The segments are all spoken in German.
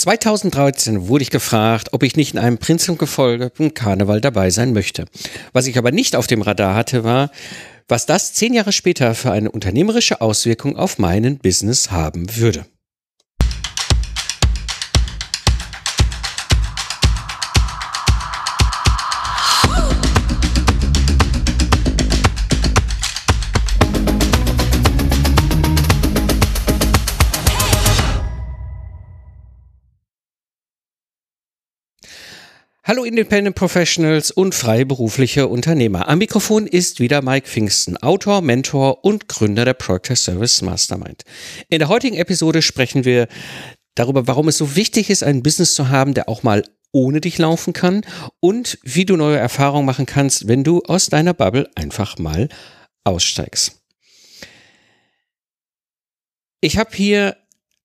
2013 wurde ich gefragt, ob ich nicht in einem Prinzengefolge im Karneval dabei sein möchte. Was ich aber nicht auf dem Radar hatte, war, was das zehn Jahre später für eine unternehmerische Auswirkung auf meinen Business haben würde. Hallo Independent Professionals und freiberufliche Unternehmer. Am Mikrofon ist wieder Mike Pfingsten, Autor, Mentor und Gründer der Project Service Mastermind. In der heutigen Episode sprechen wir darüber, warum es so wichtig ist, ein Business zu haben, der auch mal ohne dich laufen kann und wie du neue Erfahrungen machen kannst, wenn du aus deiner Bubble einfach mal aussteigst. Ich habe hier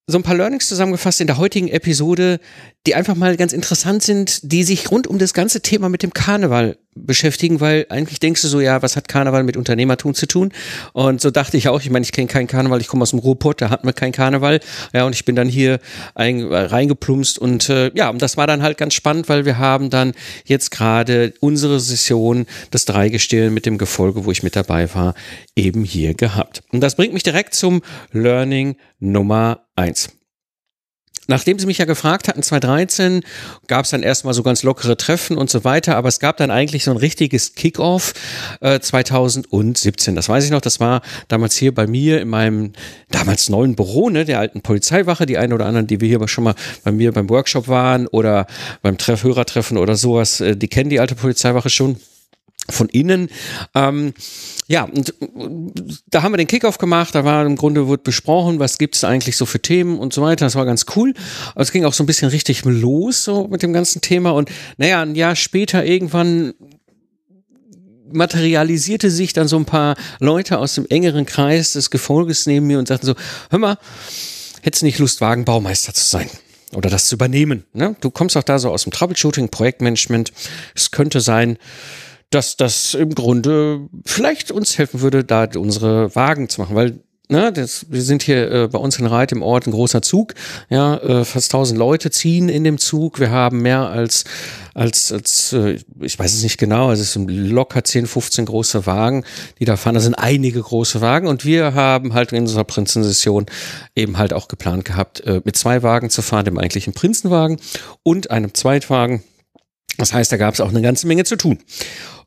so ein paar Learnings zusammengefasst in der heutigen Episode, die einfach mal ganz interessant sind, die sich rund um das ganze Thema mit dem Karneval beschäftigen, weil eigentlich denkst du so, ja, was hat Karneval mit Unternehmertum zu tun? Und so dachte ich auch, ich meine, ich kenne keinen Karneval, ich komme aus dem Ruhrpott, da hatten wir keinen Karneval. Ja, und ich bin dann hier ein, äh, reingeplumpst und äh, ja, und das war dann halt ganz spannend, weil wir haben dann jetzt gerade unsere Session, das Dreigestirn mit dem Gefolge, wo ich mit dabei war, eben hier gehabt. Und das bringt mich direkt zum Learning Nummer eins. Nachdem sie mich ja gefragt hatten, 2013, gab es dann erstmal so ganz lockere Treffen und so weiter, aber es gab dann eigentlich so ein richtiges Kickoff äh, 2017. Das weiß ich noch, das war damals hier bei mir in meinem damals neuen Büro, ne, der alten Polizeiwache, die einen oder anderen, die wir hier schon mal bei mir beim Workshop waren oder beim Treff Hörertreffen oder sowas, äh, die kennen die alte Polizeiwache schon von innen. Ähm, ja, und da haben wir den Kickoff gemacht, da war im Grunde wird besprochen, was gibt es eigentlich so für Themen und so weiter. Das war ganz cool. Aber es ging auch so ein bisschen richtig los so mit dem ganzen Thema. Und naja, ein Jahr später irgendwann materialisierte sich dann so ein paar Leute aus dem engeren Kreis des Gefolges neben mir und sagten so, hör mal, hättest du nicht Lust, Wagenbaumeister zu sein? Oder das zu übernehmen. Ne? Du kommst auch da so aus dem Troubleshooting, Projektmanagement. Es könnte sein, dass das im Grunde vielleicht uns helfen würde, da unsere Wagen zu machen, weil Ne, das, wir sind hier äh, bei uns in Reit im Ort ein großer Zug. Ja, äh, fast tausend Leute ziehen in dem Zug. Wir haben mehr als, als, als äh, ich weiß es nicht genau, also es sind locker 10, 15 große Wagen, die da fahren. Das sind einige große Wagen und wir haben halt in unserer Prinzensession eben halt auch geplant gehabt, äh, mit zwei Wagen zu fahren, dem eigentlichen Prinzenwagen und einem Zweitwagen. Das heißt, da gab es auch eine ganze Menge zu tun.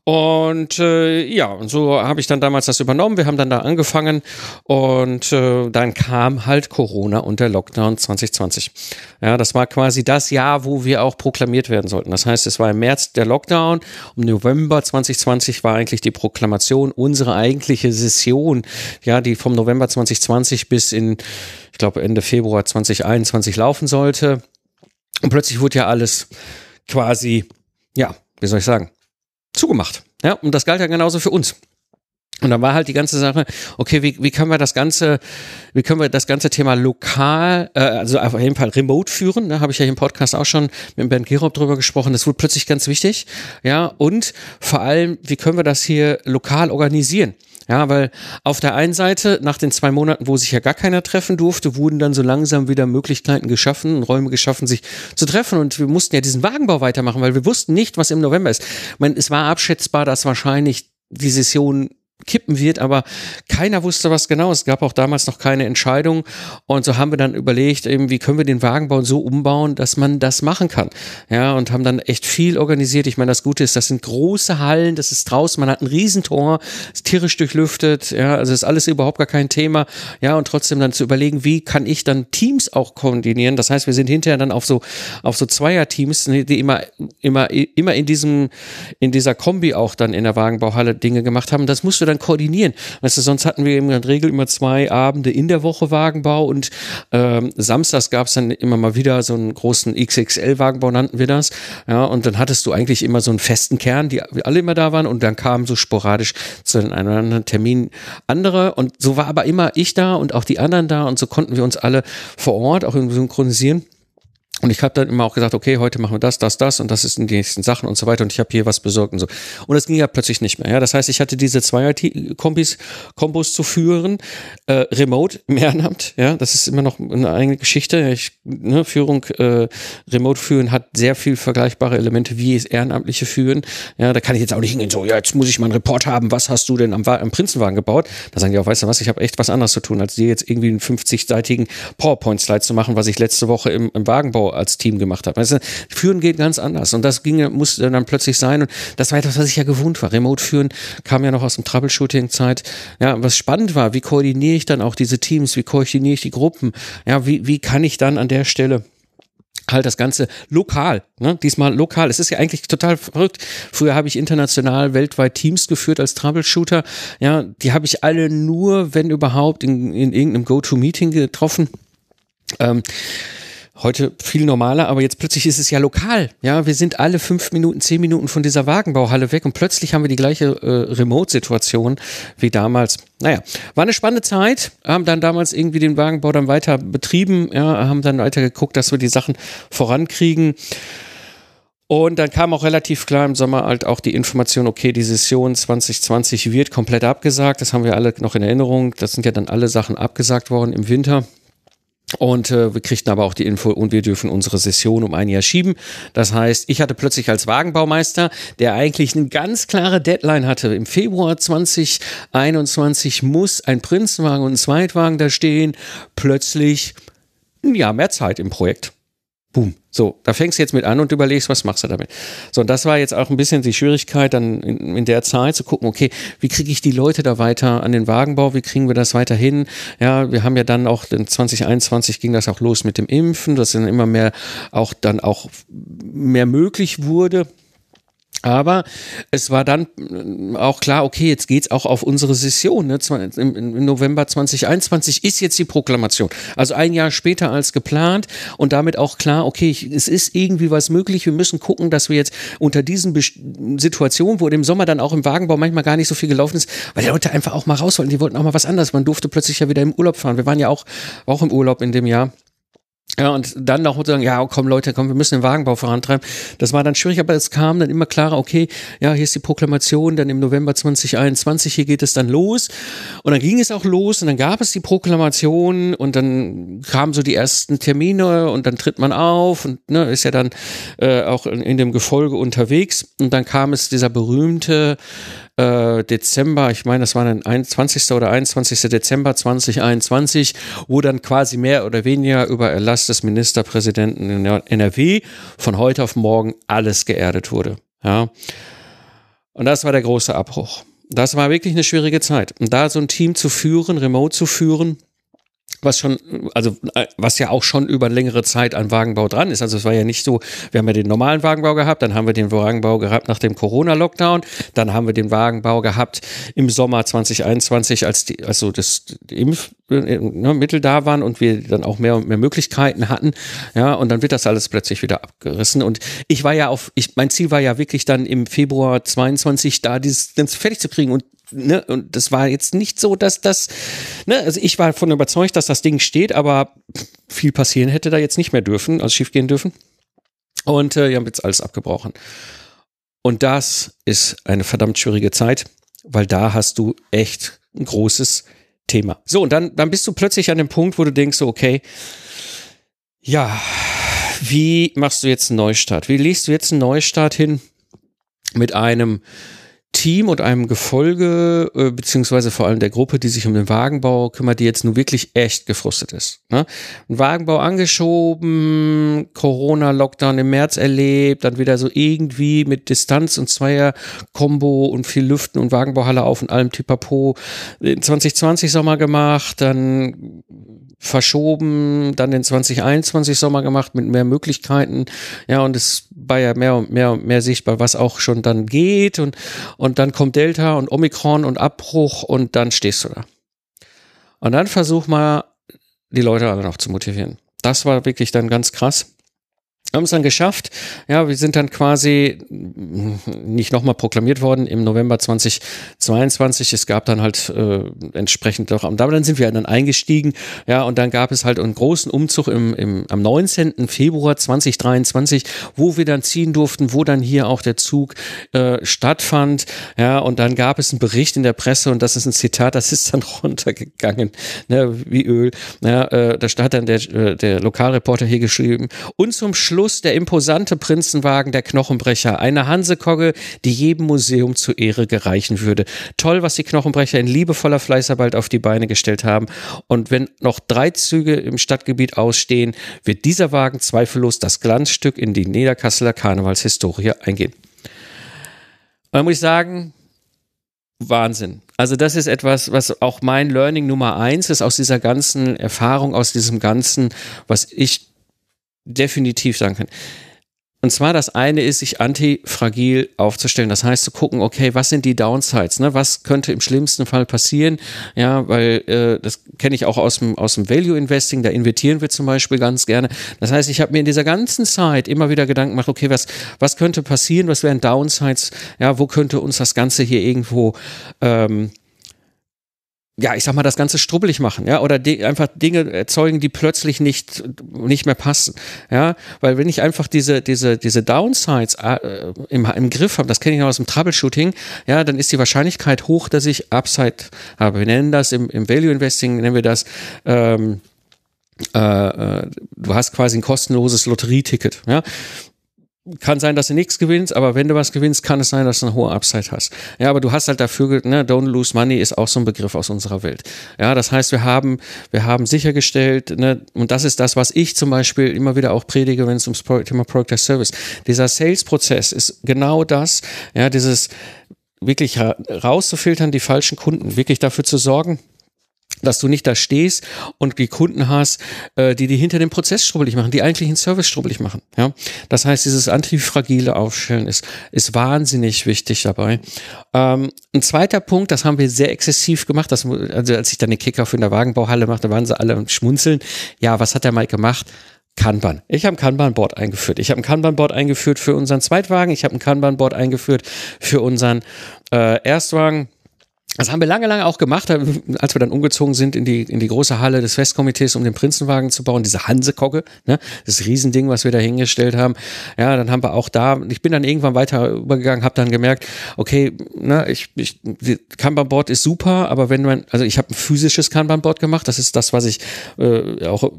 Und äh, ja, und so habe ich dann damals das übernommen. Wir haben dann da angefangen und äh, dann kam halt Corona und der Lockdown 2020. Ja, das war quasi das Jahr, wo wir auch proklamiert werden sollten. Das heißt, es war im März der Lockdown. Im November 2020 war eigentlich die Proklamation unsere eigentliche Session, ja, die vom November 2020 bis in, ich glaube, Ende Februar 2021 laufen sollte. Und plötzlich wurde ja alles quasi, ja, wie soll ich sagen, zugemacht. Ja, und das galt ja genauso für uns. Und dann war halt die ganze Sache, okay, wie, wie können wir das ganze, wie können wir das ganze Thema lokal, äh, also auf jeden Fall remote führen? Da ne? habe ich ja im Podcast auch schon mit Bernd Gerob drüber gesprochen. Das wurde plötzlich ganz wichtig. Ja, und vor allem, wie können wir das hier lokal organisieren? Ja, weil auf der einen Seite, nach den zwei Monaten, wo sich ja gar keiner treffen durfte, wurden dann so langsam wieder Möglichkeiten geschaffen und Räume geschaffen, sich zu treffen. Und wir mussten ja diesen Wagenbau weitermachen, weil wir wussten nicht, was im November ist. Ich meine, es war abschätzbar, dass wahrscheinlich die Session kippen wird, aber keiner wusste was genau. Es gab auch damals noch keine Entscheidung und so haben wir dann überlegt, eben, wie können wir den Wagenbau so umbauen, dass man das machen kann. Ja, und haben dann echt viel organisiert. Ich meine, das Gute ist, das sind große Hallen, das ist draußen, man hat ein Riesentor, ist tierisch durchlüftet, ja, also ist alles überhaupt gar kein Thema. Ja, und trotzdem dann zu überlegen, wie kann ich dann Teams auch koordinieren? Das heißt, wir sind hinterher dann auf so auf so Zweierteams, die immer immer immer in diesem in dieser Kombi auch dann in der Wagenbauhalle Dinge gemacht haben. Das musst du dann koordinieren. Weißt du, sonst hatten wir in der Regel immer zwei Abende in der Woche Wagenbau und ähm, samstags gab es dann immer mal wieder so einen großen XXL-Wagenbau, nannten wir das. Ja, und dann hattest du eigentlich immer so einen festen Kern, die alle immer da waren und dann kamen so sporadisch zu einem anderen Termin andere und so war aber immer ich da und auch die anderen da und so konnten wir uns alle vor Ort auch synchronisieren. Und ich habe dann immer auch gesagt, okay, heute machen wir das, das, das und das ist in die nächsten Sachen und so weiter und ich habe hier was besorgt und so. Und das ging ja plötzlich nicht mehr. Ja, das heißt, ich hatte diese zwei IT-Kombis Kombos zu führen, äh, remote im Ehrenamt. Ja, das ist immer noch eine eigene Geschichte. Ich, ne, Führung, äh, remote führen hat sehr viel vergleichbare Elemente wie es ehrenamtliche führen. Ja, da kann ich jetzt auch nicht hingehen so, ja, jetzt muss ich mal einen Report haben. Was hast du denn am, am Prinzenwagen gebaut? Da sagen die auch, weißt du was? Ich habe echt was anderes zu tun, als dir jetzt irgendwie einen 50-seitigen PowerPoint-Slide zu machen, was ich letzte Woche im, im Wagenbau als Team gemacht habe. Also, führen geht ganz anders und das ging, musste dann plötzlich sein und das war etwas, was ich ja gewohnt war. Remote führen kam ja noch aus dem Troubleshooting-Zeit. Ja, was spannend war, wie koordiniere ich dann auch diese Teams, wie koordiniere ich die Gruppen? Ja, wie, wie kann ich dann an der Stelle halt das Ganze lokal, ne? diesmal lokal. Es ist ja eigentlich total verrückt. Früher habe ich international weltweit Teams geführt als Troubleshooter. Ja, die habe ich alle nur, wenn überhaupt, in, in irgendeinem Go-To-Meeting getroffen. Ähm, heute viel normaler, aber jetzt plötzlich ist es ja lokal. Ja, wir sind alle fünf Minuten, zehn Minuten von dieser Wagenbauhalle weg und plötzlich haben wir die gleiche äh, Remote-Situation wie damals. Naja, war eine spannende Zeit, haben dann damals irgendwie den Wagenbau dann weiter betrieben, ja, haben dann weiter geguckt, dass wir die Sachen vorankriegen. Und dann kam auch relativ klar im Sommer halt auch die Information, okay, die Session 2020 wird komplett abgesagt. Das haben wir alle noch in Erinnerung. Das sind ja dann alle Sachen abgesagt worden im Winter. Und äh, wir kriegten aber auch die Info und wir dürfen unsere Session um ein Jahr schieben. Das heißt, ich hatte plötzlich als Wagenbaumeister, der eigentlich eine ganz klare Deadline hatte, im Februar 2021 muss ein Prinzenwagen und ein Zweitwagen da stehen, plötzlich ja mehr Zeit im Projekt. Boom. So, da fängst du jetzt mit an und überlegst, was machst du damit. So, und das war jetzt auch ein bisschen die Schwierigkeit, dann in, in der Zeit zu gucken, okay, wie kriege ich die Leute da weiter an den Wagenbau, wie kriegen wir das weiter hin? Ja, wir haben ja dann auch, in 2021 ging das auch los mit dem Impfen, dass dann immer mehr auch dann auch mehr möglich wurde. Aber es war dann äh, auch klar, okay, jetzt geht's auch auf unsere Session. Ne? Im November 2021 ist jetzt die Proklamation. Also ein Jahr später als geplant und damit auch klar, okay, es ist irgendwie was möglich. Wir müssen gucken, dass wir jetzt unter diesen Situationen, wo im Sommer dann auch im Wagenbau manchmal gar nicht so viel gelaufen ist, weil die Leute einfach auch mal raus wollten. Die wollten auch mal was anderes. Man durfte plötzlich ja wieder im Urlaub fahren. Wir waren ja auch, auch im Urlaub in dem Jahr. Ja, und dann noch sagen, ja, komm Leute, komm, wir müssen den Wagenbau vorantreiben. Das war dann schwierig, aber es kam dann immer klarer, okay, ja, hier ist die Proklamation, dann im November 2021, hier geht es dann los. Und dann ging es auch los und dann gab es die Proklamation und dann kamen so die ersten Termine und dann tritt man auf und ne, ist ja dann äh, auch in, in dem Gefolge unterwegs. Und dann kam es dieser berühmte äh, Dezember, ich meine, das war dann 21. oder 21. Dezember 2021, wo dann quasi mehr oder weniger über Erlass des Ministerpräsidenten in NRW von heute auf morgen alles geerdet wurde. Ja. Und das war der große Abbruch. Das war wirklich eine schwierige Zeit. Und da so ein Team zu führen, remote zu führen, was schon, also was ja auch schon über längere Zeit an Wagenbau dran ist. Also es war ja nicht so, wir haben ja den normalen Wagenbau gehabt, dann haben wir den Wagenbau gehabt nach dem Corona-Lockdown, dann haben wir den Wagenbau gehabt im Sommer 2021, als die, also das Impfmittel ne, da waren und wir dann auch mehr und mehr Möglichkeiten hatten. Ja, und dann wird das alles plötzlich wieder abgerissen. Und ich war ja auf, ich, mein Ziel war ja wirklich dann im Februar 22 da dieses ganz fertig zu kriegen und ne, und das war jetzt nicht so, dass das, ne, also ich war davon überzeugt, dass das Ding steht, aber viel passieren hätte da jetzt nicht mehr dürfen, also schief gehen dürfen. Und äh, wir haben jetzt alles abgebrochen. Und das ist eine verdammt schwierige Zeit, weil da hast du echt ein großes Thema. So, und dann, dann bist du plötzlich an dem Punkt, wo du denkst, so, okay, ja, wie machst du jetzt einen Neustart? Wie legst du jetzt einen Neustart hin mit einem Team und einem Gefolge, äh, beziehungsweise vor allem der Gruppe, die sich um den Wagenbau kümmert, die jetzt nun wirklich echt gefrustet ist. Ne? Ein Wagenbau angeschoben, Corona-Lockdown im März erlebt, dann wieder so irgendwie mit Distanz und Zweier-Kombo und viel Lüften und Wagenbauhalle auf und allem Tipapo. 2020 Sommer gemacht, dann verschoben, dann den 2021 Sommer gemacht mit mehr Möglichkeiten. Ja, und es war ja mehr und mehr und mehr sichtbar, was auch schon dann geht und, und dann kommt Delta und Omikron und Abbruch und dann stehst du da. Und dann versuch mal, die Leute alle noch zu motivieren. Das war wirklich dann ganz krass. Haben es dann geschafft. Ja, wir sind dann quasi nicht nochmal proklamiert worden im November 2022. Es gab dann halt äh, entsprechend doch, aber dann sind wir dann eingestiegen. Ja, und dann gab es halt einen großen Umzug im, im, am 19. Februar 2023, wo wir dann ziehen durften, wo dann hier auch der Zug äh, stattfand. Ja, und dann gab es einen Bericht in der Presse und das ist ein Zitat, das ist dann runtergegangen, ne, wie Öl. Ja, äh, da hat dann der, äh, der Lokalreporter hier geschrieben. Und zum Schluss Schluss der imposante Prinzenwagen der Knochenbrecher, eine Hansekogge, die jedem Museum zur Ehre gereichen würde. Toll, was die Knochenbrecher in liebevoller Fleißarbeit auf die Beine gestellt haben. Und wenn noch drei Züge im Stadtgebiet ausstehen, wird dieser Wagen zweifellos das Glanzstück in die Niederkasseler Karnevalshistorie eingehen. Und da muss ich sagen, Wahnsinn. Also das ist etwas, was auch mein Learning Nummer eins ist aus dieser ganzen Erfahrung, aus diesem ganzen, was ich definitiv sagen kann. Und zwar das eine ist, sich antifragil aufzustellen. Das heißt zu gucken, okay, was sind die Downsides? Ne? Was könnte im schlimmsten Fall passieren? Ja, weil äh, das kenne ich auch aus dem, aus dem Value Investing, da invertieren wir zum Beispiel ganz gerne. Das heißt, ich habe mir in dieser ganzen Zeit immer wieder Gedanken gemacht, okay, was, was könnte passieren? Was wären Downsides? Ja, wo könnte uns das Ganze hier irgendwo ähm, ja, ich sag mal, das Ganze strubbelig machen, ja, oder die, einfach Dinge erzeugen, die plötzlich nicht, nicht mehr passen, ja, weil wenn ich einfach diese, diese, diese Downsides äh, im, im Griff habe, das kenne ich noch aus dem Troubleshooting, ja, dann ist die Wahrscheinlichkeit hoch, dass ich Upside habe. Wir nennen das im, im Value Investing, nennen wir das, ähm, äh, äh du hast quasi ein kostenloses Lotterieticket, ja kann sein, dass du nichts gewinnst, aber wenn du was gewinnst, kann es sein, dass du eine hohe Upside hast. Ja, aber du hast halt dafür, ne, don't lose money ist auch so ein Begriff aus unserer Welt. Ja, das heißt, wir haben, wir haben sichergestellt, ne, und das ist das, was ich zum Beispiel immer wieder auch predige, wenn es ums Thema Product as Service. Dieser Sales-Prozess ist genau das, ja, dieses wirklich rauszufiltern, die falschen Kunden, wirklich dafür zu sorgen, dass du nicht da stehst und die Kunden hast, äh, die die hinter dem Prozess strubbelig machen, die eigentlich einen Service strubbelig machen. Ja, das heißt, dieses antifragile Aufstellen ist ist wahnsinnig wichtig dabei. Ähm, ein zweiter Punkt, das haben wir sehr exzessiv gemacht. Das, also als ich dann den Kickoff in der Wagenbauhalle machte, waren sie alle schmunzeln. Ja, was hat der Mike gemacht? Kanban. Ich habe ein Kanban-Board eingeführt. Ich habe ein Kanban-Board eingeführt für unseren Zweitwagen. Ich habe ein Kanban-Board eingeführt für unseren äh, Erstwagen das haben wir lange, lange auch gemacht, als wir dann umgezogen sind in die, in die große Halle des Festkomitees, um den Prinzenwagen zu bauen, diese Hansekogge, ne? das Riesending, was wir da hingestellt haben. Ja, dann haben wir auch da, ich bin dann irgendwann weiter übergegangen, habe dann gemerkt, okay, ne, ich, ich Kanban-Board ist super, aber wenn man, also ich habe ein physisches Kanban-Board gemacht, das ist das, was ich äh, auch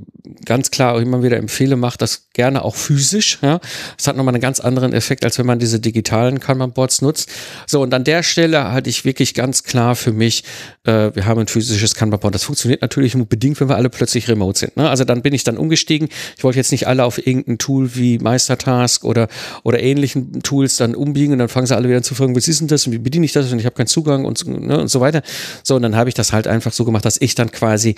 ganz klar auch immer wieder empfehle, macht das gerne auch physisch. Ja, das hat nochmal einen ganz anderen Effekt, als wenn man diese digitalen Kanban-Boards nutzt. So, und an der Stelle hatte ich wirklich ganz klar klar für mich, äh, wir haben ein physisches Kanban-Board. Das funktioniert natürlich nur bedingt, wenn wir alle plötzlich remote sind. Ne? Also dann bin ich dann umgestiegen. Ich wollte jetzt nicht alle auf irgendein Tool wie Meistertask oder, oder ähnlichen Tools dann umbiegen und dann fangen sie alle wieder an zu fragen, was ist denn das und wie bediene ich das und ich habe keinen Zugang und, ne, und so weiter. So, und dann habe ich das halt einfach so gemacht, dass ich dann quasi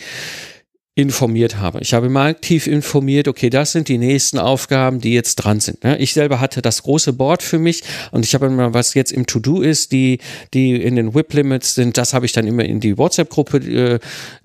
informiert habe. Ich habe mal aktiv informiert, okay, das sind die nächsten Aufgaben, die jetzt dran sind. Ich selber hatte das große Board für mich und ich habe immer, was jetzt im To-Do ist, die, die in den WIP-Limits sind, das habe ich dann immer in die WhatsApp-Gruppe äh,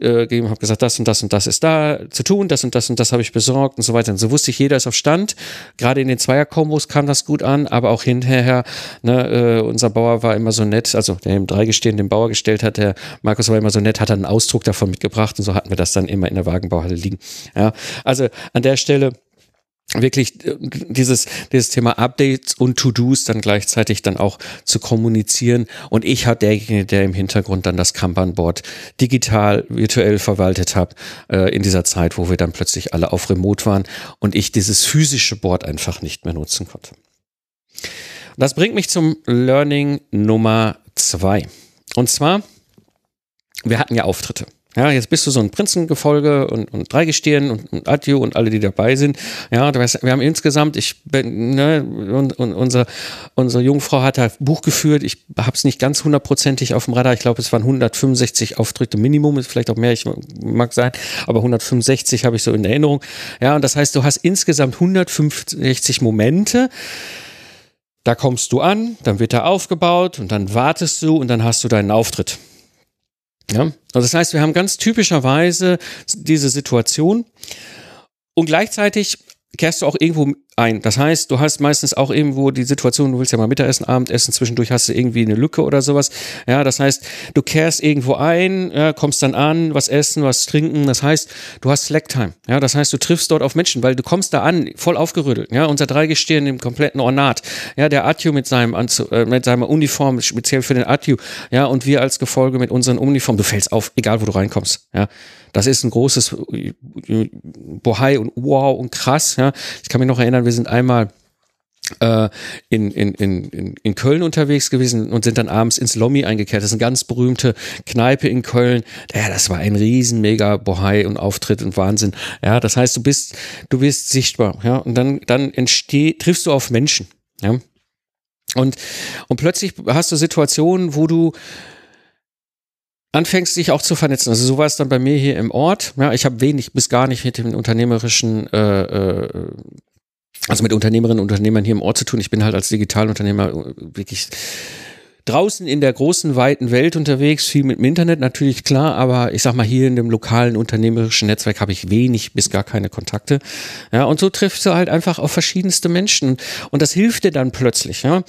äh, gegeben, habe gesagt, das und das und das ist da zu tun, das und das und das habe ich besorgt und so weiter. Und so wusste ich, jeder ist auf Stand. Gerade in den Zweier-Kombos kam das gut an, aber auch hinterher, ne, äh, unser Bauer war immer so nett, also der im Dreigestirn den Bauer gestellt hat, der Markus war immer so nett, hat einen Ausdruck davon mitgebracht und so hatten wir das dann immer in der Wagenbauhalle liegen. Ja, also an der Stelle wirklich äh, dieses, dieses Thema Updates und To-Dos dann gleichzeitig dann auch zu kommunizieren. Und ich hatte derjenige, der im Hintergrund dann das Kanban-Board digital, virtuell verwaltet habe, äh, in dieser Zeit, wo wir dann plötzlich alle auf Remote waren und ich dieses physische Board einfach nicht mehr nutzen konnte. Das bringt mich zum Learning Nummer zwei. Und zwar, wir hatten ja Auftritte. Ja, jetzt bist du so ein Prinzengefolge und, und Dreigestirn und, und Adju und alle, die dabei sind. Ja, wir haben insgesamt, ich bin, ne, und, und unsere, unsere Jungfrau hat ein Buch geführt. Ich habe es nicht ganz hundertprozentig auf dem Radar. Ich glaube, es waren 165 Auftritte Minimum, ist vielleicht auch mehr, ich mag sein, aber 165 habe ich so in Erinnerung. Ja, und das heißt, du hast insgesamt 165 Momente. Da kommst du an, dann wird er aufgebaut und dann wartest du und dann hast du deinen Auftritt. Ja, also das heißt, wir haben ganz typischerweise diese Situation. Und gleichzeitig kehrst du auch irgendwo ein. Das heißt, du hast meistens auch irgendwo die Situation, du willst ja mal Mittagessen, Abendessen, zwischendurch hast du irgendwie eine Lücke oder sowas. Ja, das heißt, du kehrst irgendwo ein, ja, kommst dann an, was essen, was trinken. Das heißt, du hast Slacktime. Ja, das heißt, du triffst dort auf Menschen, weil du kommst da an, voll aufgerüttelt. Ja, unser Dreigestirn im kompletten Ornat. Ja, der Atju mit seinem Anzug, äh, mit seiner Uniform, speziell für den Atju. Ja, und wir als Gefolge mit unseren Uniformen. Du fällst auf, egal wo du reinkommst. Ja, das ist ein großes Bohai und wow und krass. Ja, ich kann mich noch erinnern, wir sind einmal äh, in, in, in, in Köln unterwegs gewesen und sind dann abends ins Lommi eingekehrt. Das ist eine ganz berühmte Kneipe in Köln. Ja, das war ein riesen mega Bohai und Auftritt und Wahnsinn. Ja, das heißt, du bist, du bist sichtbar. Ja, und dann, dann entsteht, triffst du auf Menschen. Ja. Und, und plötzlich hast du Situationen, wo du anfängst, dich auch zu vernetzen. Also so war es dann bei mir hier im Ort. Ja, ich habe wenig bis gar nicht mit dem unternehmerischen äh, äh, also mit Unternehmerinnen und Unternehmern hier im Ort zu tun. Ich bin halt als Digitalunternehmer äh, wirklich draußen in der großen, weiten Welt unterwegs, viel mit dem Internet natürlich klar, aber ich sag mal, hier in dem lokalen unternehmerischen Netzwerk habe ich wenig bis gar keine Kontakte. Ja, und so triffst du halt einfach auf verschiedenste Menschen und das hilft dir dann plötzlich, ja.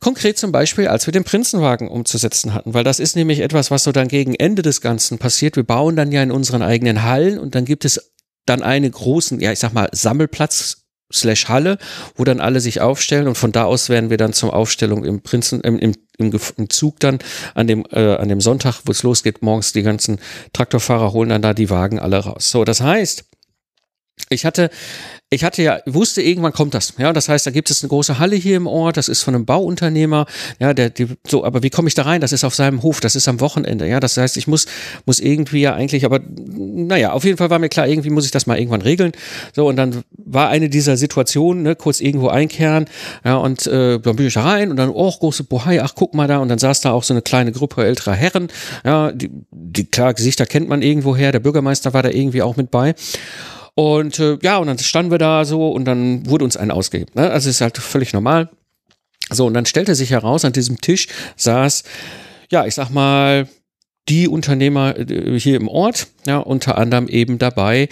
Konkret zum Beispiel, als wir den Prinzenwagen umzusetzen hatten, weil das ist nämlich etwas, was so dann gegen Ende des Ganzen passiert. Wir bauen dann ja in unseren eigenen Hallen und dann gibt es dann einen großen, ja, ich sag mal, Sammelplatz slash Halle, wo dann alle sich aufstellen und von da aus werden wir dann zur Aufstellung im Prinzen, im, im, im Zug dann an dem, äh, an dem Sonntag, wo es losgeht, morgens die ganzen Traktorfahrer holen dann da die Wagen alle raus. So, das heißt, ich hatte ich hatte ja, wusste, irgendwann kommt das. Ja, das heißt, da gibt es eine große Halle hier im Ort, das ist von einem Bauunternehmer. Ja, der, die, so, aber wie komme ich da rein? Das ist auf seinem Hof, das ist am Wochenende. Ja, das heißt, ich muss, muss irgendwie ja eigentlich, aber naja, auf jeden Fall war mir klar, irgendwie muss ich das mal irgendwann regeln. So, und dann war eine dieser Situationen, ne, kurz irgendwo einkehren, ja, und äh, dann bin ich da rein und dann, oh, große Bohai, ach, guck mal da, und dann saß da auch so eine kleine Gruppe älterer Herren, ja, die, die klar, Gesichter kennt man irgendwo her, der Bürgermeister war da irgendwie auch mit bei. Und äh, ja, und dann standen wir da so und dann wurde uns ein ausgegeben. Ne? Also ist halt völlig normal. So, und dann stellte sich heraus, an diesem Tisch saß, ja, ich sag mal, die Unternehmer äh, hier im Ort, ja, unter anderem eben dabei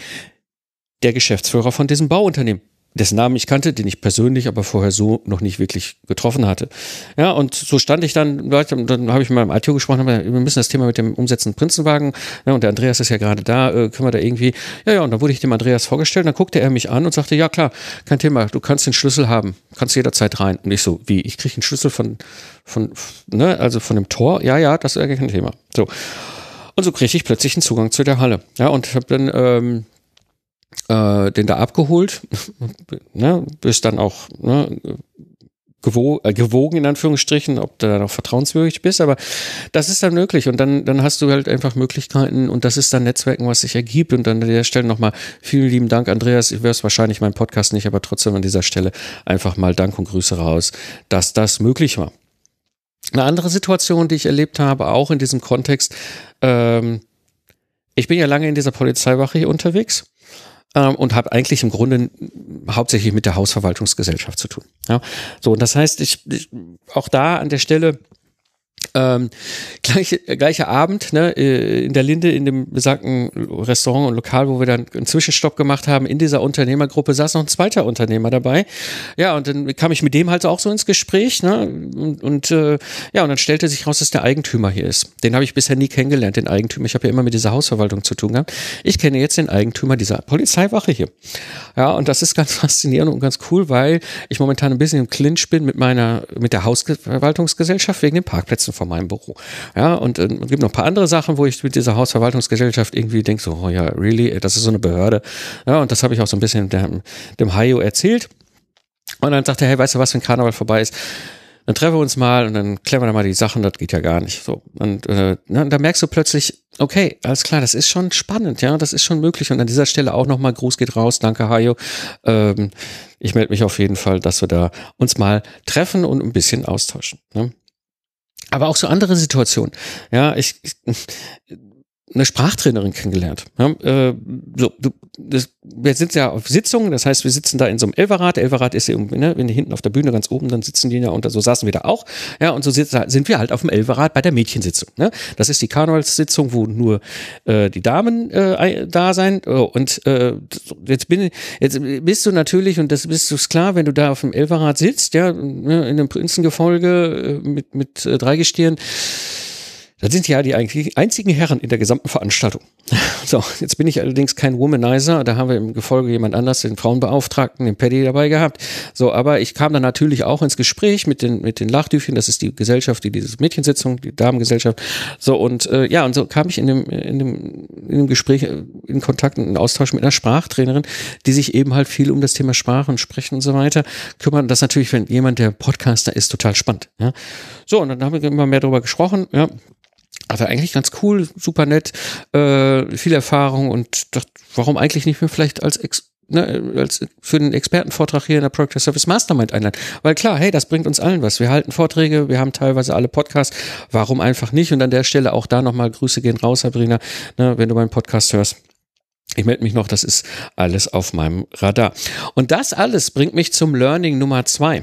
der Geschäftsführer von diesem Bauunternehmen dessen Namen ich kannte, den ich persönlich aber vorher so noch nicht wirklich getroffen hatte. Ja, und so stand ich dann, dann habe ich mit meinem ITO gesprochen, wir müssen das Thema mit dem umsetzenden Prinzenwagen, ja, und der Andreas ist ja gerade da, äh, können wir da irgendwie, ja, ja, und dann wurde ich dem Andreas vorgestellt, dann guckte er mich an und sagte, ja klar, kein Thema, du kannst den Schlüssel haben, kannst jederzeit rein. Und ich so, wie, ich kriege einen Schlüssel von, von, ne, also von dem Tor? Ja, ja, das ist ja kein Thema. So. Und so kriege ich plötzlich einen Zugang zu der Halle. Ja, und habe dann ähm, äh, den da abgeholt, ne, bist dann auch ne, gewo äh, gewogen in Anführungsstrichen, ob du da noch vertrauenswürdig bist, aber das ist dann möglich. Und dann, dann hast du halt einfach Möglichkeiten und das ist dann Netzwerken, was sich ergibt. Und dann an der Stelle nochmal vielen lieben Dank, Andreas, ich werde wahrscheinlich meinen Podcast nicht, aber trotzdem an dieser Stelle einfach mal Dank und Grüße raus, dass das möglich war. Eine andere Situation, die ich erlebt habe, auch in diesem Kontext, ähm, ich bin ja lange in dieser Polizeiwache hier unterwegs ähm, und habe eigentlich im Grunde hauptsächlich mit der Hausverwaltungsgesellschaft zu tun. Ja, so und das heißt, ich, ich auch da an der Stelle ähm, gleiche, gleicher Abend ne, äh, in der Linde, in dem besagten Restaurant und Lokal, wo wir dann einen Zwischenstopp gemacht haben, in dieser Unternehmergruppe saß noch ein zweiter Unternehmer dabei. Ja, und dann kam ich mit dem halt auch so ins Gespräch. Ne, und, und äh, ja, und dann stellte sich raus, dass der Eigentümer hier ist. Den habe ich bisher nie kennengelernt, den Eigentümer. Ich habe ja immer mit dieser Hausverwaltung zu tun gehabt. Ich kenne jetzt den Eigentümer dieser Polizeiwache hier. Ja, und das ist ganz faszinierend und ganz cool, weil ich momentan ein bisschen im Clinch bin mit meiner, mit der Hausverwaltungsgesellschaft wegen den Parkplätzen von meinem Büro. Ja, und äh, es gibt noch ein paar andere Sachen, wo ich mit dieser Hausverwaltungsgesellschaft irgendwie denke, so, oh ja, really, das ist so eine Behörde. Ja, und das habe ich auch so ein bisschen dem, dem Hayo erzählt. Und dann sagte er, hey, weißt du was, wenn Karneval vorbei ist, dann treffen wir uns mal und dann klären wir da mal die Sachen, das geht ja gar nicht. So. Und äh, da merkst du plötzlich, okay, alles klar, das ist schon spannend, ja, das ist schon möglich. Und an dieser Stelle auch nochmal Gruß geht raus, danke Hajo. Ähm, ich melde mich auf jeden Fall, dass wir da uns mal treffen und ein bisschen austauschen. Ne? Aber auch so andere Situationen. Ja, ich, ich eine Sprachtrainerin kennengelernt. Ja, äh, so, du, das, wir sind ja auf Sitzungen, das heißt, wir sitzen da in so einem Elverrad. Elverrad ist ja irgendwie, ne, wenn die hinten auf der Bühne ganz oben, dann sitzen die ja und so saßen wir da auch. Ja, und so sind wir halt auf dem Elverrad bei der Mädchensitzung. Ne? Das ist die Karnevalssitzung, wo nur äh, die Damen äh, da sein. Oh, und äh, jetzt bin jetzt bist du natürlich, und das bist du klar, wenn du da auf dem Elverrad sitzt, ja, ne, in einem Prinzengefolge äh, mit, mit äh, Dreigestirn, das sind ja die einzigen Herren in der gesamten Veranstaltung. So, jetzt bin ich allerdings kein Womanizer. Da haben wir im Gefolge jemand anders, den Frauenbeauftragten, den Paddy dabei gehabt. So, aber ich kam dann natürlich auch ins Gespräch mit den, mit den Lachdüfchen. Das ist die Gesellschaft, die diese Mädchensitzung, die Damengesellschaft. So, und äh, ja, und so kam ich in dem, in dem, in dem Gespräch äh, in Kontakt, in Austausch mit einer Sprachtrainerin, die sich eben halt viel um das Thema Sprache und Sprechen und so weiter kümmert. Das natürlich, wenn jemand, der Podcaster ist, total spannend. Ja. So, und dann haben wir immer mehr darüber gesprochen. Ja also eigentlich ganz cool, super nett, äh, viel Erfahrung und dachte, warum eigentlich nicht mehr vielleicht als Ex ne, als für den Expertenvortrag hier in der Project Service Mastermind einladen. Weil klar, hey, das bringt uns allen was. Wir halten Vorträge, wir haben teilweise alle Podcasts. Warum einfach nicht? Und an der Stelle auch da nochmal Grüße gehen raus, Sabrina, ne, wenn du meinen Podcast hörst. Ich melde mich noch, das ist alles auf meinem Radar. Und das alles bringt mich zum Learning Nummer zwei.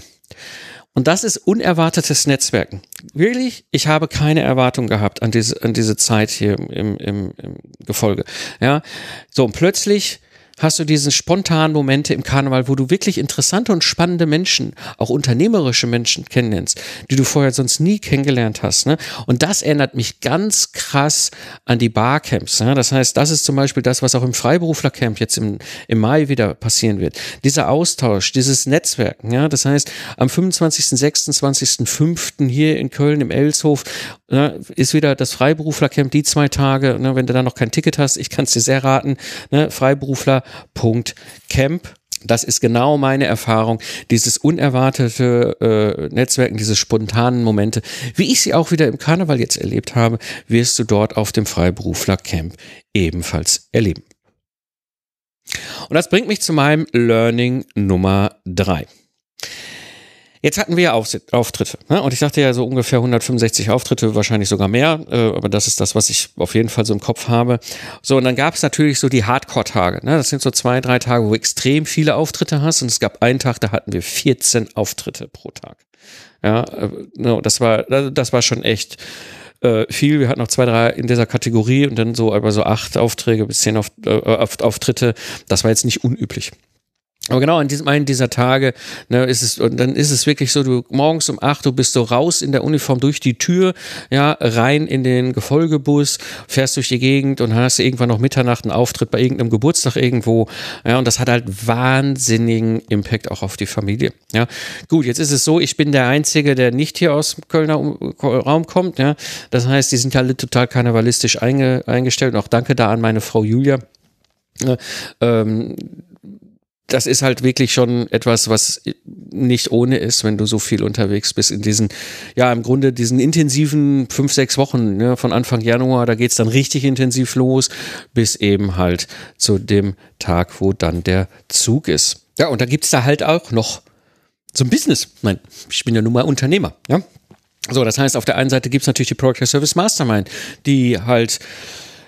Und das ist unerwartetes Netzwerken. Wirklich, ich habe keine Erwartung gehabt an diese, an diese Zeit hier im, im, im Gefolge. Ja, so und plötzlich hast du diese spontanen Momente im Karneval, wo du wirklich interessante und spannende Menschen, auch unternehmerische Menschen kennenlernst, die du vorher sonst nie kennengelernt hast. Ne? Und das erinnert mich ganz krass an die Barcamps. Ne? Das heißt, das ist zum Beispiel das, was auch im Freiberuflercamp jetzt im, im Mai wieder passieren wird. Dieser Austausch, dieses Netzwerken. Ja? Das heißt, am 25., 26., 5. hier in Köln im Elshof ne, ist wieder das Freiberuflercamp, die zwei Tage. Ne, wenn du da noch kein Ticket hast, ich kann es dir sehr raten. Ne, Freiberufler.camp. Das ist genau meine Erfahrung, dieses unerwartete äh, Netzwerken, diese spontanen Momente, wie ich sie auch wieder im Karneval jetzt erlebt habe, wirst du dort auf dem Freiberufler-Camp ebenfalls erleben. Und das bringt mich zu meinem Learning Nummer drei. Jetzt hatten wir Auftritte. Ne? Und ich sagte ja so ungefähr 165 Auftritte, wahrscheinlich sogar mehr. Äh, aber das ist das, was ich auf jeden Fall so im Kopf habe. So, und dann gab es natürlich so die Hardcore-Tage. Ne? Das sind so zwei, drei Tage, wo extrem viele Auftritte hast. Und es gab einen Tag, da hatten wir 14 Auftritte pro Tag. Ja, äh, no, das war, das war schon echt äh, viel. Wir hatten noch zwei, drei in dieser Kategorie und dann so aber so acht Aufträge bis zehn äh, Auftritte. Das war jetzt nicht unüblich. Aber genau an diesem einen dieser Tage, ne, ist es, und dann ist es wirklich so, du morgens um acht, du bist so raus in der Uniform durch die Tür, ja, rein in den Gefolgebus, fährst durch die Gegend und hast irgendwann noch Mitternacht einen Auftritt bei irgendeinem Geburtstag irgendwo, ja, und das hat halt wahnsinnigen Impact auch auf die Familie, ja. Gut, jetzt ist es so, ich bin der Einzige, der nicht hier aus dem Kölner Raum kommt, ja. Das heißt, die sind ja alle total karnevalistisch einge, eingestellt und auch danke da an meine Frau Julia. Ähm, das ist halt wirklich schon etwas, was nicht ohne ist, wenn du so viel unterwegs bist in diesen, ja, im Grunde diesen intensiven fünf, sechs Wochen, ne, von Anfang Januar, da geht's dann richtig intensiv los, bis eben halt zu dem Tag, wo dann der Zug ist. Ja, und da gibt's da halt auch noch so ein Business. Meine, ich bin ja nun mal Unternehmer, ja. So, das heißt, auf der einen Seite gibt's natürlich die Project Service Mastermind, die halt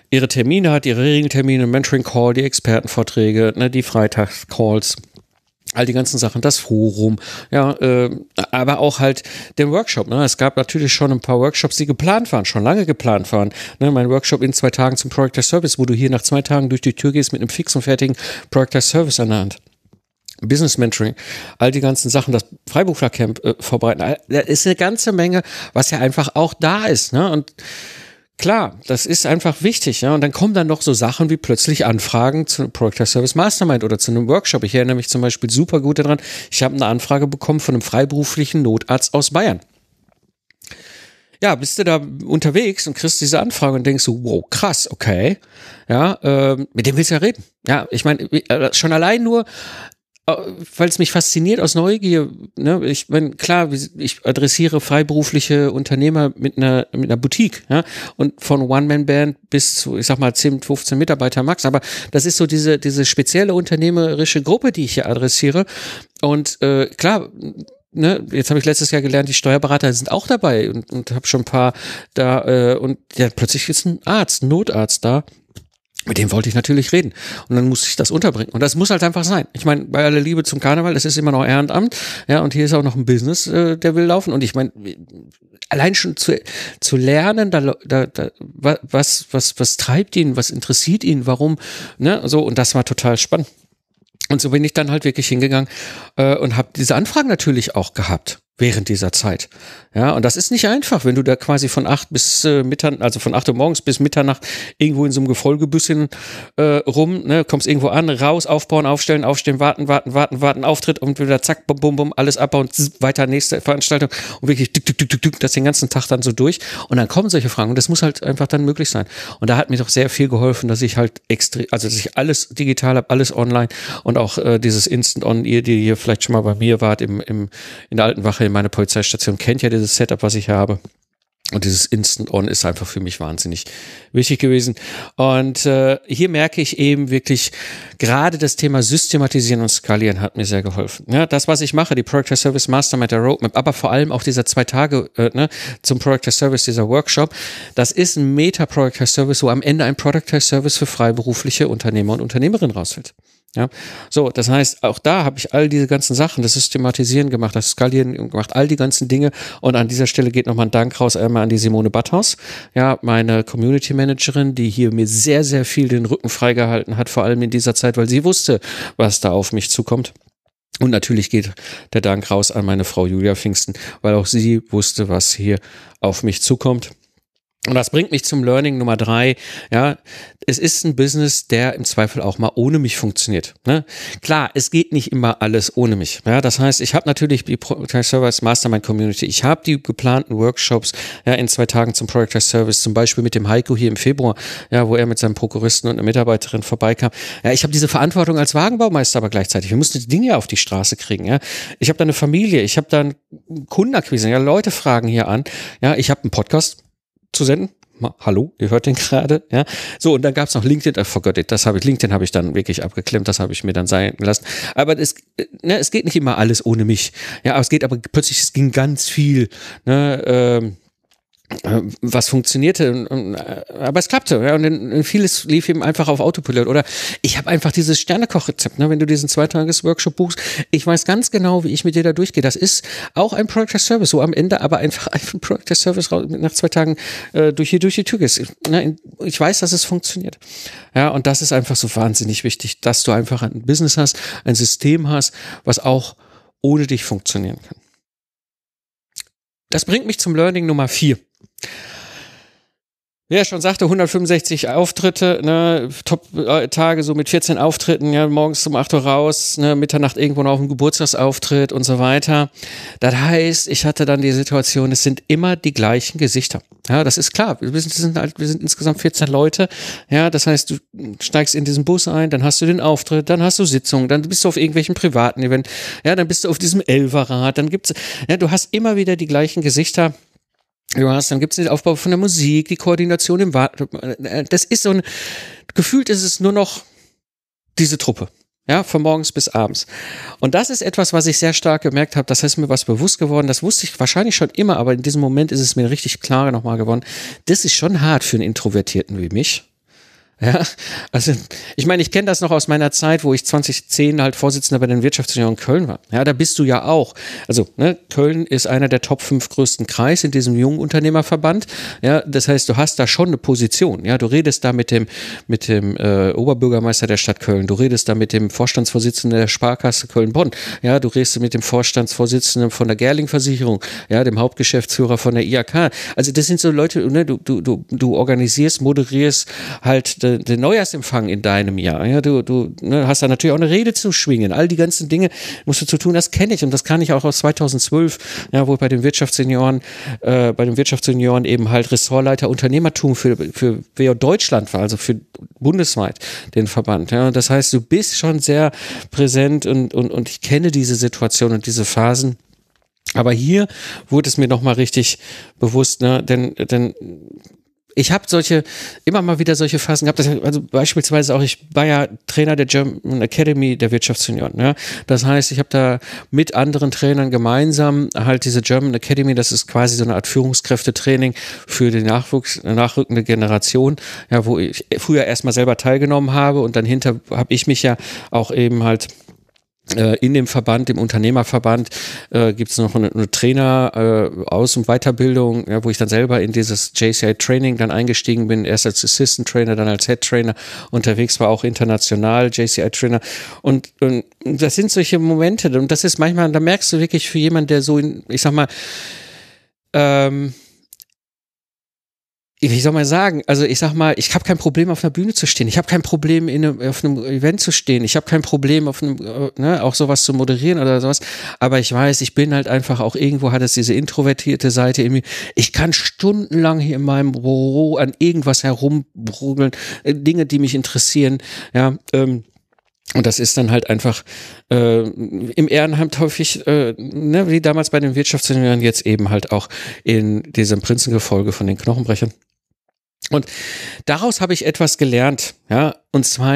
ihre Termine hat, ihre Regeltermine, Mentoring Call, die Expertenvorträge, ne, die Freitagscalls all die ganzen Sachen, das Forum, ja, äh, aber auch halt den Workshop. Ne? Es gab natürlich schon ein paar Workshops, die geplant waren, schon lange geplant waren. Ne? Mein Workshop in zwei Tagen zum Project Service, wo du hier nach zwei Tagen durch die Tür gehst mit einem fix und fertigen Project Service an der Hand. Business Mentoring, all die ganzen Sachen, das Freiberuflercamp äh, vorbereiten, da ist eine ganze Menge, was ja einfach auch da ist. Ne? Und Klar, das ist einfach wichtig, ja. Und dann kommen dann noch so Sachen wie plötzlich Anfragen zu Project Service Mastermind oder zu einem Workshop. Ich erinnere mich zum Beispiel super gut daran. Ich habe eine Anfrage bekommen von einem freiberuflichen Notarzt aus Bayern. Ja, bist du da unterwegs und kriegst diese Anfrage und denkst so, wow, krass, okay. Ja, äh, mit dem willst du ja reden. Ja, ich meine, äh, schon allein nur weil es mich fasziniert aus Neugier. Ne? Ich meine, klar, ich adressiere freiberufliche Unternehmer mit einer, mit einer Boutique, ja, und von One-Man-Band bis zu, ich sag mal, 10, 15 Mitarbeiter max. Aber das ist so diese, diese spezielle unternehmerische Gruppe, die ich hier adressiere. Und äh, klar, ne, jetzt habe ich letztes Jahr gelernt, die Steuerberater sind auch dabei und, und habe schon ein paar da äh, und ja, plötzlich ist ein Arzt, ein Notarzt da. Mit dem wollte ich natürlich reden. Und dann musste ich das unterbringen. Und das muss halt einfach sein. Ich meine, bei aller Liebe zum Karneval, das ist immer noch Ehrenamt. Ja, und hier ist auch noch ein Business, äh, der will laufen. Und ich meine, allein schon zu, zu lernen, da, da, da, was, was, was treibt ihn, was interessiert ihn, warum, ne, so. Und das war total spannend. Und so bin ich dann halt wirklich hingegangen äh, und habe diese Anfragen natürlich auch gehabt während dieser Zeit. Ja, und das ist nicht einfach, wenn du da quasi von acht bis äh, Mitternacht, also von acht Uhr morgens bis Mitternacht irgendwo in so einem Gefolgebüsschen äh, rum, ne, kommst irgendwo an, raus, aufbauen, aufstellen, aufstehen, warten, warten, warten, warten, Auftritt und wieder zack, bum, bum, bum, alles abbauen, zzz, weiter nächste Veranstaltung und wirklich dück, dück, dück, dück, dück, das den ganzen Tag dann so durch und dann kommen solche Fragen und das muss halt einfach dann möglich sein. Und da hat mir doch sehr viel geholfen, dass ich halt extrem, also dass ich alles digital habe, alles online und auch äh, dieses Instant On, ihr, die ihr vielleicht schon mal bei mir wart im, im, in der alten Wache meine Polizeistation kennt ja dieses Setup, was ich habe. Und dieses Instant On ist einfach für mich wahnsinnig wichtig gewesen. Und äh, hier merke ich eben wirklich, gerade das Thema Systematisieren und Skalieren hat mir sehr geholfen. Ja, das, was ich mache, die Product Service Mastermind der Roadmap, aber vor allem auch dieser zwei Tage äh, ne, zum Product Service, dieser Workshop, das ist ein Meta-Product Service, wo am Ende ein Product Service für freiberufliche Unternehmer und Unternehmerinnen rausfällt. Ja, so, das heißt, auch da habe ich all diese ganzen Sachen, das Systematisieren gemacht, das Skalieren gemacht, all die ganzen Dinge. Und an dieser Stelle geht nochmal ein Dank raus einmal an die Simone Batthaus, ja, meine Community Managerin, die hier mir sehr, sehr viel den Rücken freigehalten hat, vor allem in dieser Zeit, weil sie wusste, was da auf mich zukommt. Und natürlich geht der Dank raus an meine Frau Julia Pfingsten, weil auch sie wusste, was hier auf mich zukommt. Und das bringt mich zum Learning Nummer drei. Ja, es ist ein Business, der im Zweifel auch mal ohne mich funktioniert. Ne? Klar, es geht nicht immer alles ohne mich. Ja, das heißt, ich habe natürlich die Product Service Mastermind Community. Ich habe die geplanten Workshops ja, in zwei Tagen zum Product Service, zum Beispiel mit dem Heiko hier im Februar, ja, wo er mit seinem Prokuristen und einer Mitarbeiterin vorbeikam. Ja, ich habe diese Verantwortung als Wagenbaumeister aber gleichzeitig. Wir mussten die Dinge auf die Straße kriegen. Ja, ich habe da eine Familie, ich habe da Kundenakquise. Ja, Leute fragen hier an. Ja, ich habe einen Podcast zu senden. Mal, hallo, ihr hört den gerade, ja. So, und dann gab's noch LinkedIn, oh forgot it, das habe ich, LinkedIn habe ich dann wirklich abgeklemmt, das habe ich mir dann sein gelassen. Aber es, ne, es geht nicht immer alles ohne mich. Ja, aber es geht aber plötzlich, es ging ganz viel, ne, ähm, äh, was funktionierte, äh, aber es klappte. Ja, und vieles lief eben einfach auf Autopilot. Oder ich habe einfach dieses Sternekochrezept, ne, wenn du diesen Zweitages-Workshop buchst. Ich weiß ganz genau, wie ich mit dir da durchgehe. Das ist auch ein Product Service, so am Ende aber einfach ein Product Service nach zwei Tagen äh, durch, die, durch die Tür gehst. Ne, ich weiß, dass es funktioniert. Ja, und das ist einfach so wahnsinnig wichtig, dass du einfach ein Business hast, ein System hast, was auch ohne dich funktionieren kann. Das bringt mich zum Learning Nummer vier. Wer schon sagte, 165 Auftritte, ne, Top-Tage so mit 14 Auftritten, ja, morgens um 8 Uhr raus, ne, Mitternacht irgendwo noch auf dem Geburtstagsauftritt und so weiter. Das heißt, ich hatte dann die Situation, es sind immer die gleichen Gesichter. Ja, das ist klar. Wir sind, wir sind, halt, wir sind insgesamt 14 Leute. Ja, das heißt, du steigst in diesen Bus ein, dann hast du den Auftritt, dann hast du Sitzungen, dann bist du auf irgendwelchen privaten Event, ja, dann bist du auf diesem Elverrad, dann gibt's, ja, du hast immer wieder die gleichen Gesichter Hast, dann gibt es den Aufbau von der Musik, die Koordination im Wart. Das ist so ein, gefühlt ist es nur noch diese Truppe. Ja, von morgens bis abends. Und das ist etwas, was ich sehr stark gemerkt habe. Das ist mir was bewusst geworden. Das wusste ich wahrscheinlich schon immer, aber in diesem Moment ist es mir richtig klar nochmal geworden. Das ist schon hart für einen Introvertierten wie mich. Ja, also ich meine, ich kenne das noch aus meiner Zeit, wo ich 2010 halt Vorsitzender bei den Wirtschaftsunion Köln war. Ja, da bist du ja auch. Also ne, Köln ist einer der Top 5 größten Kreis in diesem jungen Unternehmerverband. Ja, das heißt, du hast da schon eine Position. Ja, du redest da mit dem mit dem äh, Oberbürgermeister der Stadt Köln. Du redest da mit dem Vorstandsvorsitzenden der Sparkasse Köln-Bonn. Ja, du redest mit dem Vorstandsvorsitzenden von der Gerling-Versicherung. Ja, dem Hauptgeschäftsführer von der IAK. Also das sind so Leute. Ne, du du du du organisierst, moderierst halt den, den Neujahrsempfang in deinem Jahr. Ja, du, du ne, hast da natürlich auch eine Rede zu schwingen. All die ganzen Dinge musst du zu tun, das kenne ich und das kann ich auch aus 2012, ja, wo bei den Wirtschaftssenioren, äh, bei den Wirtschaftssenioren eben halt Ressortleiter Unternehmertum für, für WO Deutschland war, also für bundesweit den Verband. Ja, das heißt, du bist schon sehr präsent und, und, und ich kenne diese Situation und diese Phasen. Aber hier wurde es mir nochmal richtig bewusst, ne, denn, denn ich habe solche, immer mal wieder solche Phasen gehabt, dass, also beispielsweise auch, ich war ja Trainer der German Academy der Wirtschaftsunion. Ja? Das heißt, ich habe da mit anderen Trainern gemeinsam halt diese German Academy, das ist quasi so eine Art Führungskräftetraining für die Nachwuchs, nachrückende Generation, ja, wo ich früher erstmal selber teilgenommen habe und dann hinter habe ich mich ja auch eben halt in dem Verband, dem Unternehmerverband, äh, gibt es noch eine, eine Trainer äh, Aus- und Weiterbildung, ja, wo ich dann selber in dieses JCI Training dann eingestiegen bin, erst als Assistant Trainer, dann als Head Trainer. Unterwegs war, auch international JCI Trainer. Und, und das sind solche Momente. Und das ist manchmal, da merkst du wirklich für jemanden, der so in, ich sag mal, ähm, wie soll man sagen, also ich sag mal, ich habe kein Problem auf einer Bühne zu stehen, ich habe kein Problem in einem, auf einem Event zu stehen, ich habe kein Problem auf einem, äh, ne, auch sowas zu moderieren oder sowas, aber ich weiß, ich bin halt einfach auch irgendwo hat es diese introvertierte Seite in mir. Ich kann stundenlang hier in meinem Büro an irgendwas herumbrudeln, äh, Dinge, die mich interessieren, ja, ähm, und das ist dann halt einfach äh, im Ehrenamt häufig, äh, ne, wie damals bei den Wirtschaftsingenieuren, jetzt eben halt auch in diesem Prinzengefolge von den Knochenbrechern. Und daraus habe ich etwas gelernt, ja, und zwar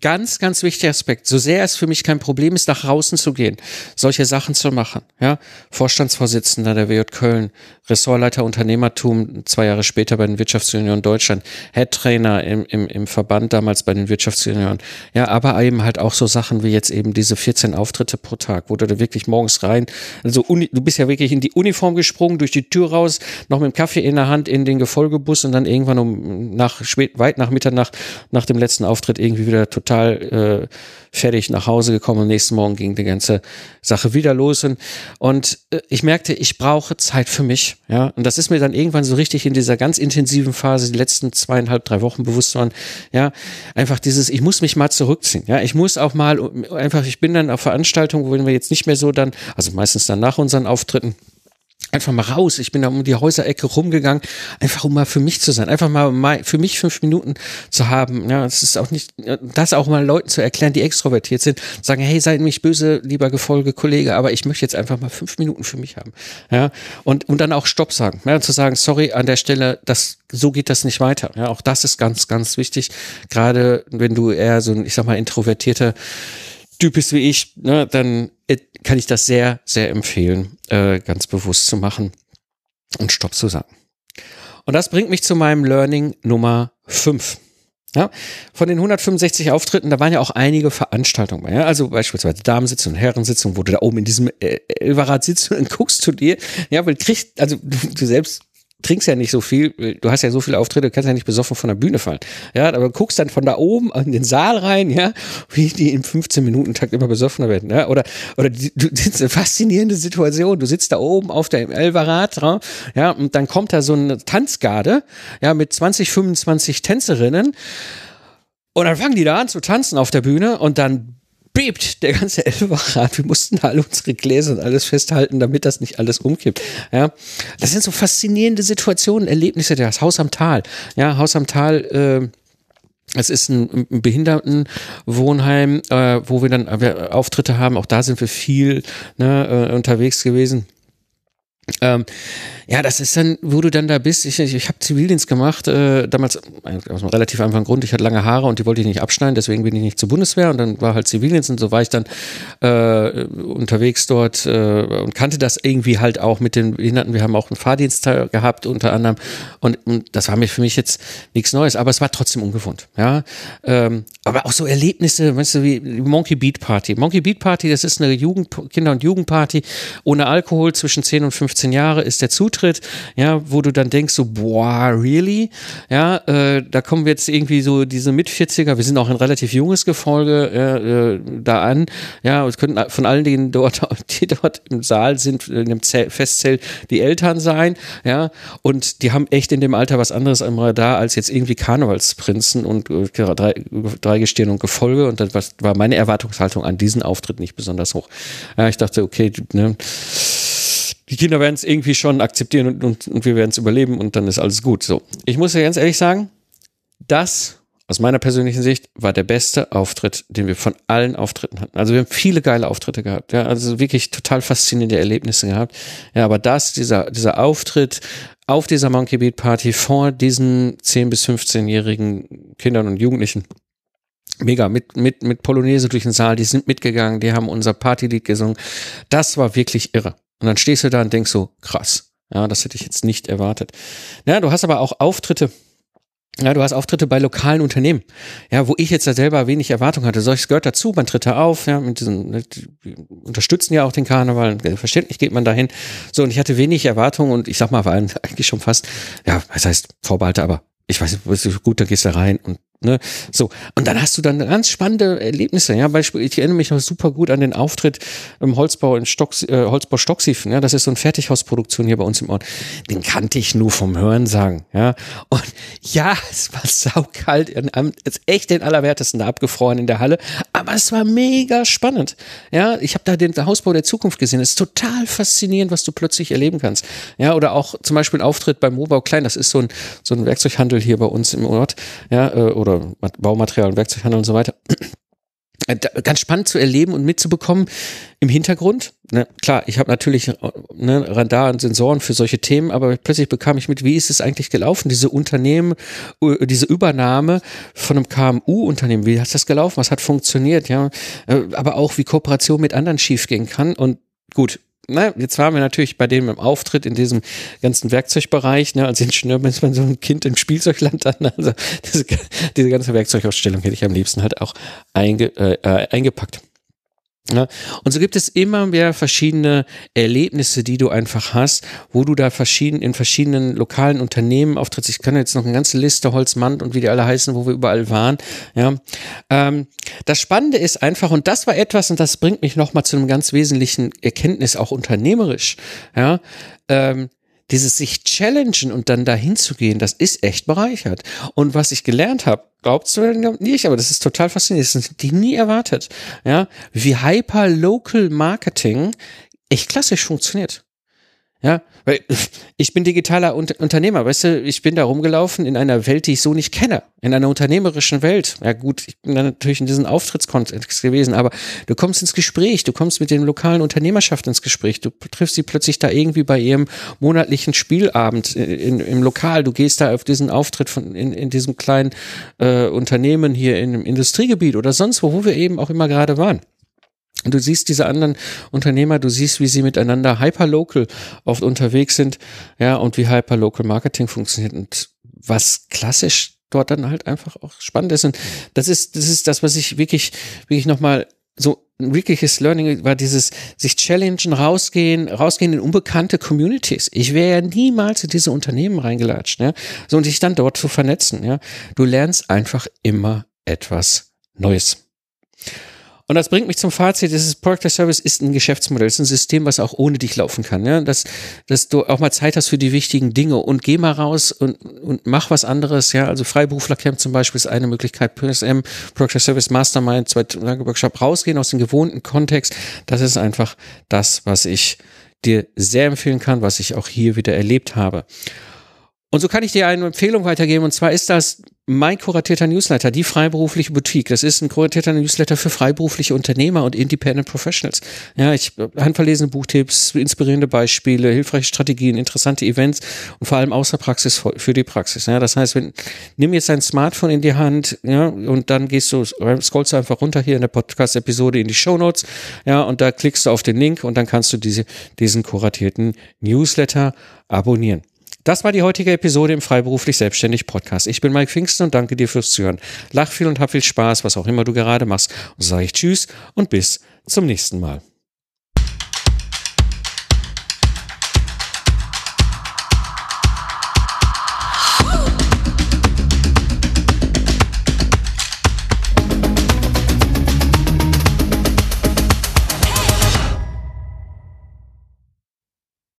ganz, ganz wichtiger Aspekt. So sehr es für mich kein Problem ist, nach draußen zu gehen, solche Sachen zu machen. Ja, Vorstandsvorsitzender der WJ Köln, Ressortleiter Unternehmertum, zwei Jahre später bei den Wirtschaftsunion Deutschland, Head Trainer im, im, im Verband damals bei den Wirtschaftsunionen. Ja, aber eben halt auch so Sachen wie jetzt eben diese 14 Auftritte pro Tag, wo du da wirklich morgens rein, also Uni, du bist ja wirklich in die Uniform gesprungen, durch die Tür raus, noch mit dem Kaffee in der Hand in den Gefolgebus und dann irgendwann um nach spät, weit nach Mitternacht nach dem letzten Auftritt irgendwie wieder total äh, fertig nach Hause gekommen. Und nächsten Morgen ging die ganze Sache wieder los. Und, und äh, ich merkte, ich brauche Zeit für mich, ja, und das ist mir dann irgendwann so richtig in dieser ganz intensiven Phase, die letzten zweieinhalb, drei Wochen bewusst worden, ja, einfach dieses, ich muss mich mal zurückziehen, ja, ich muss auch mal einfach, ich bin dann auf Veranstaltungen, wo wir jetzt nicht mehr so dann, also meistens dann nach unseren Auftritten, einfach mal raus. Ich bin da um die Häuserecke rumgegangen, einfach um mal für mich zu sein, einfach mal für mich fünf Minuten zu haben. Ja, es ist auch nicht, das auch mal Leuten zu erklären, die extrovertiert sind, sagen, hey, seid nicht böse, lieber Gefolge, Kollege, aber ich möchte jetzt einfach mal fünf Minuten für mich haben. Ja, und, und dann auch Stopp sagen, ja, zu sagen, sorry, an der Stelle, das, so geht das nicht weiter. Ja, auch das ist ganz, ganz wichtig. Gerade wenn du eher so ein, ich sag mal, introvertierter Typ bist wie ich, ne, dann äh, kann ich das sehr, sehr empfehlen, äh, ganz bewusst zu machen und Stopp zu sagen. Und das bringt mich zu meinem Learning Nummer 5. Ja, von den 165 Auftritten, da waren ja auch einige Veranstaltungen bei. Ja? Also beispielsweise Damensitzung und Herrensitzung, wo du da oben in diesem äh, Elverrad sitzt und guckst zu dir. Ja, weil kriegst, also du, du selbst trinkst ja nicht so viel, du hast ja so viele Auftritte, du kannst ja nicht besoffen von der Bühne fallen. Ja, aber guckst dann von da oben in den Saal rein, ja, wie die im 15-Minuten-Takt immer besoffener werden, ja, oder, oder die, du, das ist eine faszinierende Situation. Du sitzt da oben auf der Elverrad, ja, und dann kommt da so eine Tanzgarde, ja, mit 20, 25 Tänzerinnen. Und dann fangen die da an zu tanzen auf der Bühne und dann bebt der ganze Elferrad. Wir mussten alle unsere Gläser und alles festhalten, damit das nicht alles umkippt. Ja, das sind so faszinierende Situationen, Erlebnisse. Das Haus am Tal. Ja, Haus am Tal. Äh, es ist ein, Behindertenwohnheim, äh, wo wir dann wir Auftritte haben. Auch da sind wir viel ne, äh, unterwegs gewesen. Ähm, ja, das ist dann, wo du dann da bist. Ich, ich, ich habe Zivildienst gemacht, äh, damals aus einem relativ einfachen Grund. Ich hatte lange Haare und die wollte ich nicht abschneiden, deswegen bin ich nicht zur Bundeswehr und dann war halt Zivildienst und so war ich dann äh, unterwegs dort äh, und kannte das irgendwie halt auch mit den Behinderten. Wir haben auch einen Fahrdienst gehabt unter anderem und, und das war mir für mich jetzt nichts Neues, aber es war trotzdem ungewohnt. Ja, ähm, aber auch so Erlebnisse, weißt du, wie Monkey Beat Party. Monkey Beat Party, das ist eine Jugend, Kinder- und Jugendparty ohne Alkohol zwischen 10 und 15 Jahre ist der Zutritt, ja, wo du dann denkst so, boah, really? Ja, äh, da kommen wir jetzt irgendwie so diese Mit-40er, wir sind auch ein relativ junges Gefolge äh, da an, ja, es könnten von allen denen dort, die dort im Saal sind, in dem Festzelt, die Eltern sein, ja, und die haben echt in dem Alter was anderes am Radar als jetzt irgendwie Karnevalsprinzen und äh, drei, drei Dreigestirn und Gefolge und dann war meine Erwartungshaltung an diesen Auftritt nicht besonders hoch. Ja, ich dachte, okay, ne, die Kinder werden es irgendwie schon akzeptieren und, und, und wir werden es überleben und dann ist alles gut. So, ich muss ja ganz ehrlich sagen, das aus meiner persönlichen Sicht war der beste Auftritt, den wir von allen Auftritten hatten. Also wir haben viele geile Auftritte gehabt, ja, also wirklich total faszinierende Erlebnisse gehabt. Ja, aber das, dieser, dieser Auftritt auf dieser Monkey Beat Party vor diesen 10 bis 15-jährigen Kindern und Jugendlichen, mega mit mit mit Polonaise durch den Saal, die sind mitgegangen, die haben unser Partylied gesungen. Das war wirklich irre. Und dann stehst du da und denkst so, krass. Ja, das hätte ich jetzt nicht erwartet. Ja, du hast aber auch Auftritte ja, du hast Auftritte bei lokalen Unternehmen, ja, wo ich jetzt da selber wenig Erwartung hatte. Solches gehört dazu, man tritt da auf, ja, mit diesen, ne, unterstützen ja auch den Karneval, verständlich geht man dahin. So, und ich hatte wenig Erwartung und ich sag mal, war eigentlich schon fast, ja, was heißt Vorbehalte, aber ich weiß nicht, gut, dann gehst du rein und Ne? So, und dann hast du dann ganz spannende Erlebnisse. Ja, Beispiel, ich erinnere mich noch super gut an den Auftritt im Holzbau in Stock, äh, Holzbau Stocksiefen. Ja, das ist so eine Fertighausproduktion hier bei uns im Ort. Den kannte ich nur vom Hören sagen. Ja, und ja, es war saukalt, ist echt den allerwertesten da abgefroren in der Halle, aber es war mega spannend. Ja, ich habe da den Hausbau der Zukunft gesehen. Es ist total faszinierend, was du plötzlich erleben kannst. Ja, oder auch zum Beispiel ein Auftritt beim Mobau Klein. Das ist so ein so ein Werkzeughandel hier bei uns im Ort. Ja, äh, oder oder Baumaterial und Werkzeughandel und so weiter. Äh, ganz spannend zu erleben und mitzubekommen im Hintergrund. Ne, klar, ich habe natürlich ne, Radar und Sensoren für solche Themen, aber plötzlich bekam ich mit, wie ist es eigentlich gelaufen, diese Unternehmen, diese Übernahme von einem KMU-Unternehmen, wie hat das gelaufen, was hat funktioniert, ja, äh, aber auch wie Kooperation mit anderen schiefgehen kann und gut, na, jetzt waren wir natürlich bei dem im Auftritt in diesem ganzen Werkzeugbereich, ne, als Ingenieur ist man so ein Kind im Spielzeugland dann, also diese, diese ganze Werkzeugausstellung hätte ich am liebsten halt auch einge, äh, äh eingepackt. Ja, und so gibt es immer mehr verschiedene Erlebnisse, die du einfach hast, wo du da verschieden, in verschiedenen lokalen Unternehmen auftrittst. Ich kann jetzt noch eine ganze Liste, Holzmann und wie die alle heißen, wo wir überall waren. Ja, ähm, das Spannende ist einfach, und das war etwas, und das bringt mich nochmal zu einem ganz wesentlichen Erkenntnis, auch unternehmerisch. Ja, ähm, dieses sich challengen und dann dahin zu gehen, das ist echt bereichert. Und was ich gelernt habe, glaubst du nicht, aber das ist total faszinierend, das sind die nie erwartet, ja, wie Hyper-Local Marketing echt klassisch funktioniert. Ja, weil ich bin digitaler Unternehmer, weißt du, ich bin da rumgelaufen in einer Welt, die ich so nicht kenne, in einer unternehmerischen Welt. Ja gut, ich bin da natürlich in diesem Auftrittskontext gewesen, aber du kommst ins Gespräch, du kommst mit den lokalen Unternehmerschaft ins Gespräch, du triffst sie plötzlich da irgendwie bei ihrem monatlichen Spielabend in, im Lokal, du gehst da auf diesen Auftritt von in, in diesem kleinen äh, Unternehmen hier in, im Industriegebiet oder sonst wo, wo wir eben auch immer gerade waren. Du siehst diese anderen Unternehmer, du siehst, wie sie miteinander hyperlocal oft unterwegs sind, ja, und wie hyperlocal Marketing funktioniert und was klassisch dort dann halt einfach auch spannend ist. Und das ist, das ist das, was ich wirklich, wirklich nochmal so ein wirkliches Learning war dieses sich challengen, rausgehen, rausgehen in unbekannte Communities. Ich wäre ja niemals in diese Unternehmen reingelatscht, ja, so und dich dann dort zu vernetzen, ja. Du lernst einfach immer etwas Neues. Und das bringt mich zum Fazit, dieses Product Service ist ein Geschäftsmodell, ist ein System, was auch ohne dich laufen kann. Ja? Dass, dass du auch mal Zeit hast für die wichtigen Dinge und geh mal raus und, und mach was anderes. Ja, also Freiberuflercamp zum Beispiel ist eine Möglichkeit, PSM, Product Service Mastermind, zwei Tage Workshop, rausgehen aus dem gewohnten Kontext. Das ist einfach das, was ich dir sehr empfehlen kann, was ich auch hier wieder erlebt habe. Und so kann ich dir eine Empfehlung weitergeben, und zwar ist das mein kuratierter Newsletter, die freiberufliche Boutique. Das ist ein kuratierter Newsletter für freiberufliche Unternehmer und Independent Professionals. Ja, ich handverlesene Buchtipps, inspirierende Beispiele, hilfreiche Strategien, interessante Events und vor allem außer Praxis für die Praxis. Ja, das heißt, wenn, nimm jetzt dein Smartphone in die Hand, ja, und dann gehst du, scrollst du einfach runter hier in der Podcast-Episode in die Show Notes, ja, und da klickst du auf den Link und dann kannst du diese, diesen kuratierten Newsletter abonnieren. Das war die heutige Episode im Freiberuflich Selbstständig Podcast. Ich bin Mike Pfingsten und danke dir fürs Zuhören. Lach viel und hab viel Spaß, was auch immer du gerade machst. Und sage ich Tschüss und bis zum nächsten Mal.